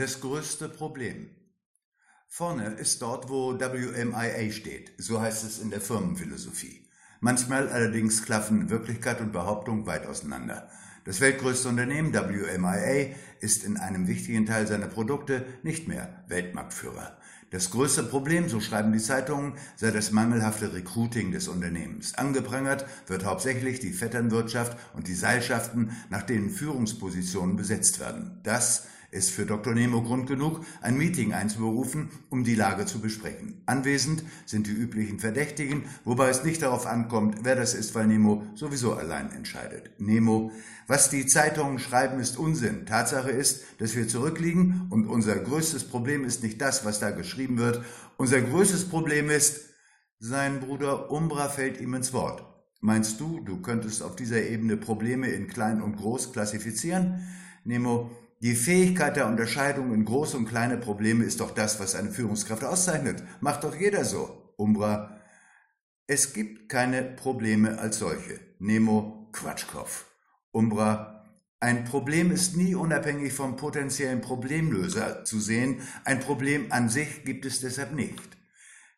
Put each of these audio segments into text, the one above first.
Das größte Problem. Vorne ist dort, wo WMIA steht, so heißt es in der Firmenphilosophie. Manchmal allerdings klaffen Wirklichkeit und Behauptung weit auseinander. Das weltgrößte Unternehmen WMIA ist in einem wichtigen Teil seiner Produkte nicht mehr Weltmarktführer. Das größte Problem, so schreiben die Zeitungen, sei das mangelhafte Recruiting des Unternehmens. Angeprangert wird hauptsächlich die Vetternwirtschaft und die Seilschaften, nach denen Führungspositionen besetzt werden. Das ist für Dr. Nemo Grund genug, ein Meeting einzuberufen, um die Lage zu besprechen. Anwesend sind die üblichen Verdächtigen, wobei es nicht darauf ankommt, wer das ist, weil Nemo sowieso allein entscheidet. Nemo, was die Zeitungen schreiben, ist Unsinn. Tatsache ist, dass wir zurückliegen und unser größtes Problem ist nicht das, was da geschrieben wird. Unser größtes Problem ist, sein Bruder Umbra fällt ihm ins Wort. Meinst du, du könntest auf dieser Ebene Probleme in klein und groß klassifizieren? Nemo, die Fähigkeit der Unterscheidung in große und kleine Probleme ist doch das, was eine Führungskraft auszeichnet. Macht doch jeder so. Umbra. Es gibt keine Probleme als solche. Nemo Quatschkopf. Umbra. Ein Problem ist nie unabhängig vom potenziellen Problemlöser zu sehen. Ein Problem an sich gibt es deshalb nicht.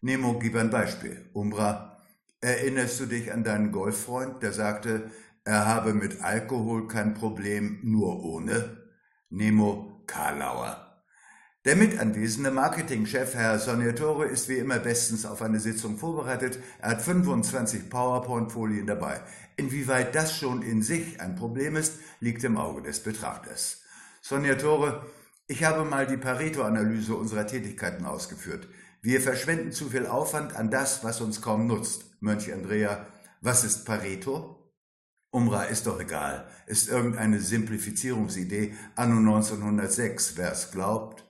Nemo, gib ein Beispiel. Umbra. Erinnerst du dich an deinen Golffreund, der sagte, er habe mit Alkohol kein Problem, nur ohne? Nemo Karlauer. Der mitanwesende Marketingchef Herr Soniatore ist wie immer bestens auf eine Sitzung vorbereitet. Er hat 25 PowerPoint-Folien dabei. Inwieweit das schon in sich ein Problem ist, liegt im Auge des Betrachters. Soniatore, ich habe mal die Pareto-Analyse unserer Tätigkeiten ausgeführt. Wir verschwenden zu viel Aufwand an das, was uns kaum nutzt. Mönch Andrea, was ist Pareto? Umra ist doch egal, ist irgendeine Simplifizierungsidee anno 1906, wer es glaubt.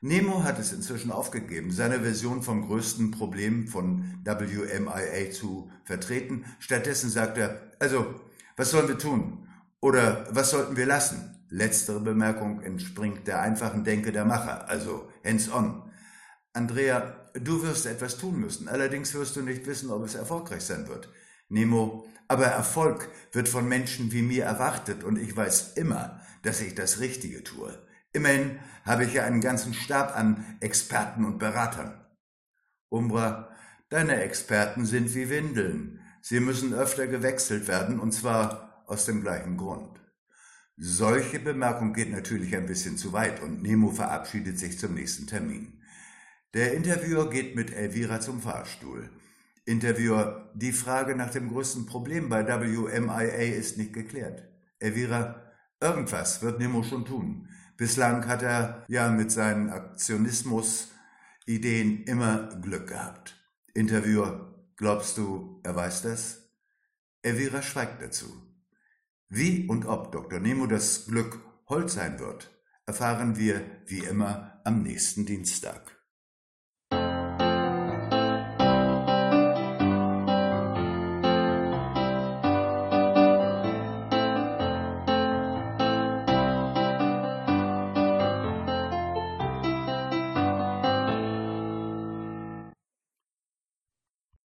Nemo hat es inzwischen aufgegeben, seine Version vom größten Problem von WMIA zu vertreten. Stattdessen sagt er, also, was sollen wir tun? Oder was sollten wir lassen? Letztere Bemerkung entspringt der einfachen Denke der Macher, also hands-on. Andrea, du wirst etwas tun müssen, allerdings wirst du nicht wissen, ob es erfolgreich sein wird. Nemo, aber Erfolg wird von Menschen wie mir erwartet und ich weiß immer, dass ich das Richtige tue. Immerhin habe ich ja einen ganzen Stab an Experten und Beratern. Umbra, deine Experten sind wie Windeln. Sie müssen öfter gewechselt werden und zwar aus dem gleichen Grund. Solche Bemerkung geht natürlich ein bisschen zu weit und Nemo verabschiedet sich zum nächsten Termin. Der Interviewer geht mit Elvira zum Fahrstuhl. Interviewer, die Frage nach dem größten Problem bei WMIA ist nicht geklärt. Elvira, irgendwas wird Nemo schon tun. Bislang hat er ja mit seinen Aktionismus-Ideen immer Glück gehabt. Interviewer, glaubst du, er weiß das? Elvira schweigt dazu. Wie und ob Dr. Nemo das Glück Holz sein wird, erfahren wir wie immer am nächsten Dienstag.